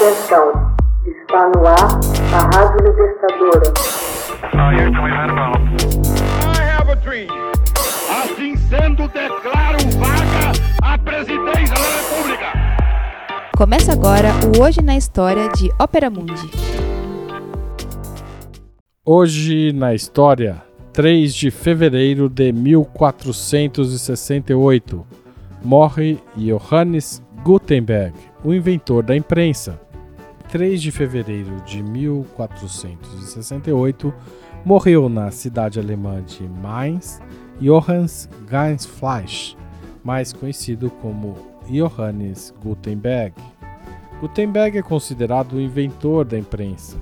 Atenção, está no ar a Rádio Libertadora. Assim sendo, declaro vaga a presidência da República. Começa agora o Hoje na História de Ópera Mundi. Hoje na História, 3 de fevereiro de 1468, morre Johannes Gutenberg, o inventor da imprensa. 3 de fevereiro de 1468, morreu na cidade alemã de Mainz Johannes Gainsfleisch, mais conhecido como Johannes Gutenberg. Gutenberg é considerado o inventor da imprensa.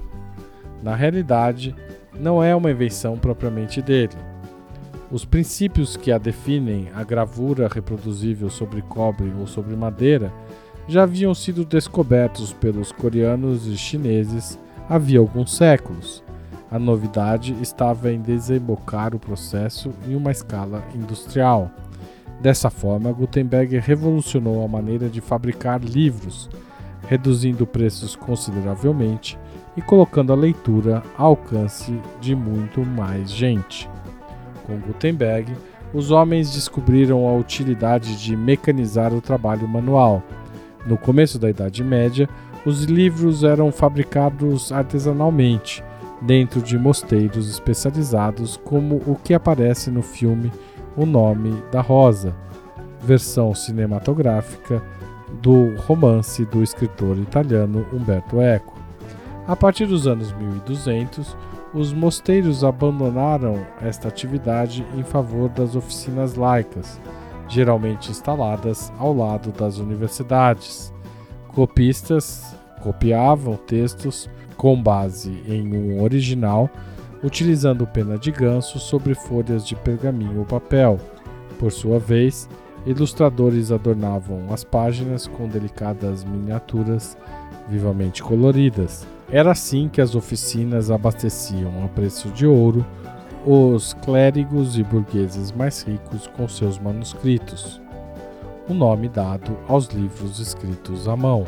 Na realidade, não é uma invenção propriamente dele. Os princípios que a definem, a gravura reproduzível sobre cobre ou sobre madeira, já haviam sido descobertos pelos coreanos e chineses havia alguns séculos. A novidade estava em desembocar o processo em uma escala industrial. Dessa forma, Gutenberg revolucionou a maneira de fabricar livros, reduzindo preços consideravelmente e colocando a leitura ao alcance de muito mais gente. Com Gutenberg, os homens descobriram a utilidade de mecanizar o trabalho manual. No começo da Idade Média, os livros eram fabricados artesanalmente, dentro de mosteiros especializados, como o que aparece no filme O Nome da Rosa, versão cinematográfica do romance do escritor italiano Umberto Eco. A partir dos anos 1200, os mosteiros abandonaram esta atividade em favor das oficinas laicas, geralmente instaladas ao lado das universidades. Copistas copiavam textos com base em um original, utilizando pena de ganso sobre folhas de pergaminho ou papel. Por sua vez, ilustradores adornavam as páginas com delicadas miniaturas vivamente coloridas. Era assim que as oficinas abasteciam a preço de ouro os clérigos e burgueses mais ricos com seus manuscritos, o nome dado aos livros escritos à mão.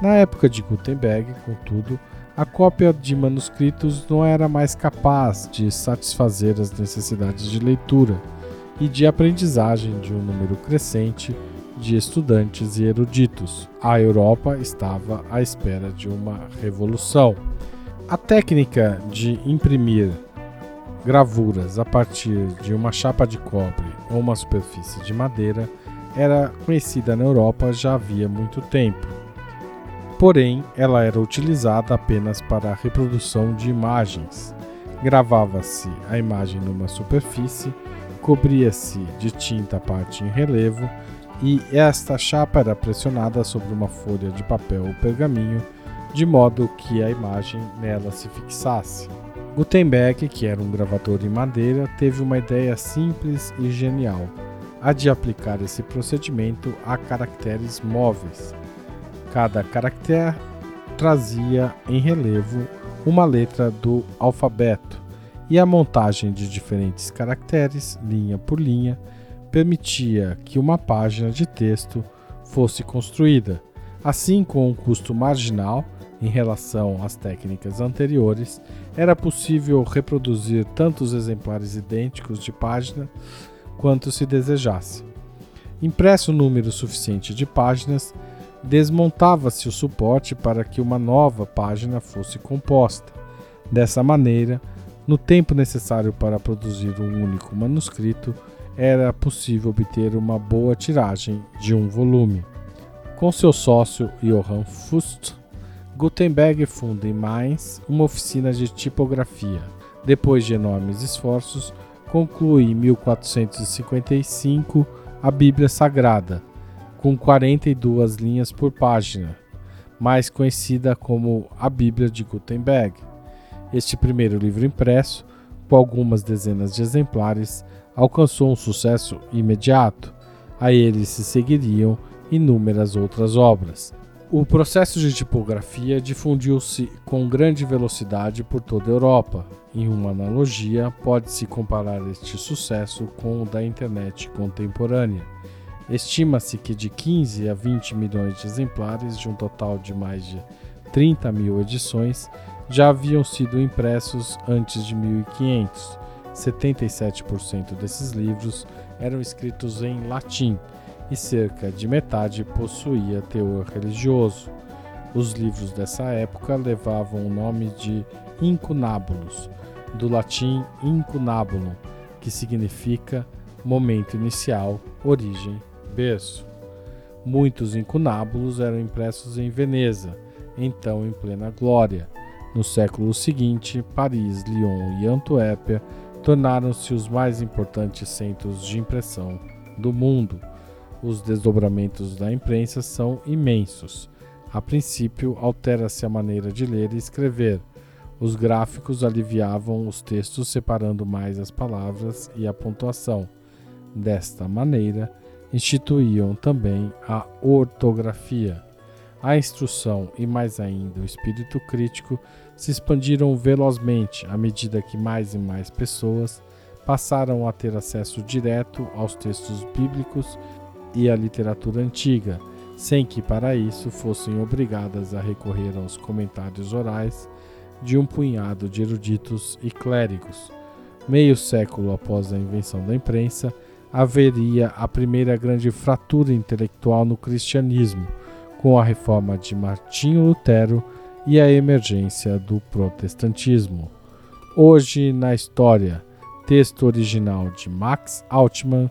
Na época de Gutenberg, contudo, a cópia de manuscritos não era mais capaz de satisfazer as necessidades de leitura e de aprendizagem de um número crescente de estudantes e eruditos. A Europa estava à espera de uma revolução. A técnica de imprimir gravuras a partir de uma chapa de cobre ou uma superfície de madeira era conhecida na Europa já havia muito tempo. Porém, ela era utilizada apenas para a reprodução de imagens. Gravava-se a imagem numa superfície, cobria-se de tinta a parte em relevo e esta chapa era pressionada sobre uma folha de papel ou pergaminho, de modo que a imagem nela se fixasse. Gutenberg, que era um gravador em madeira, teve uma ideia simples e genial: a de aplicar esse procedimento a caracteres móveis. Cada caractere trazia em relevo uma letra do alfabeto, e a montagem de diferentes caracteres, linha por linha, permitia que uma página de texto fosse construída, assim com um custo marginal em relação às técnicas anteriores, era possível reproduzir tantos exemplares idênticos de página quanto se desejasse. Impresso o número suficiente de páginas, desmontava-se o suporte para que uma nova página fosse composta. Dessa maneira, no tempo necessário para produzir um único manuscrito, era possível obter uma boa tiragem de um volume. Com seu sócio Johann Fust, Gutenberg funda em Mainz uma oficina de tipografia. Depois de enormes esforços, conclui em 1455 a Bíblia Sagrada, com 42 linhas por página, mais conhecida como a Bíblia de Gutenberg. Este primeiro livro impresso, com algumas dezenas de exemplares, alcançou um sucesso imediato. A ele se seguiriam inúmeras outras obras. O processo de tipografia difundiu-se com grande velocidade por toda a Europa. Em uma analogia, pode-se comparar este sucesso com o da internet contemporânea. Estima-se que de 15 a 20 milhões de exemplares, de um total de mais de 30 mil edições, já haviam sido impressos antes de 1500. 77% desses livros eram escritos em latim e cerca de metade possuía teor religioso. Os livros dessa época levavam o nome de incunábulos, do latim incunabulum, que significa momento inicial, origem, berço. Muitos incunábulos eram impressos em Veneza, então em plena glória. No século seguinte, Paris, Lyon e Antuérpia tornaram-se os mais importantes centros de impressão do mundo. Os desdobramentos da imprensa são imensos. A princípio, altera-se a maneira de ler e escrever. Os gráficos aliviavam os textos separando mais as palavras e a pontuação. Desta maneira, instituíam também a ortografia. A instrução e mais ainda o espírito crítico se expandiram velozmente à medida que mais e mais pessoas passaram a ter acesso direto aos textos bíblicos e à literatura antiga, sem que para isso fossem obrigadas a recorrer aos comentários orais de um punhado de eruditos e clérigos. Meio século após a invenção da imprensa, haveria a primeira grande fratura intelectual no cristianismo, com a reforma de Martinho Lutero e a emergência do protestantismo. Hoje na história, texto original de Max Altman,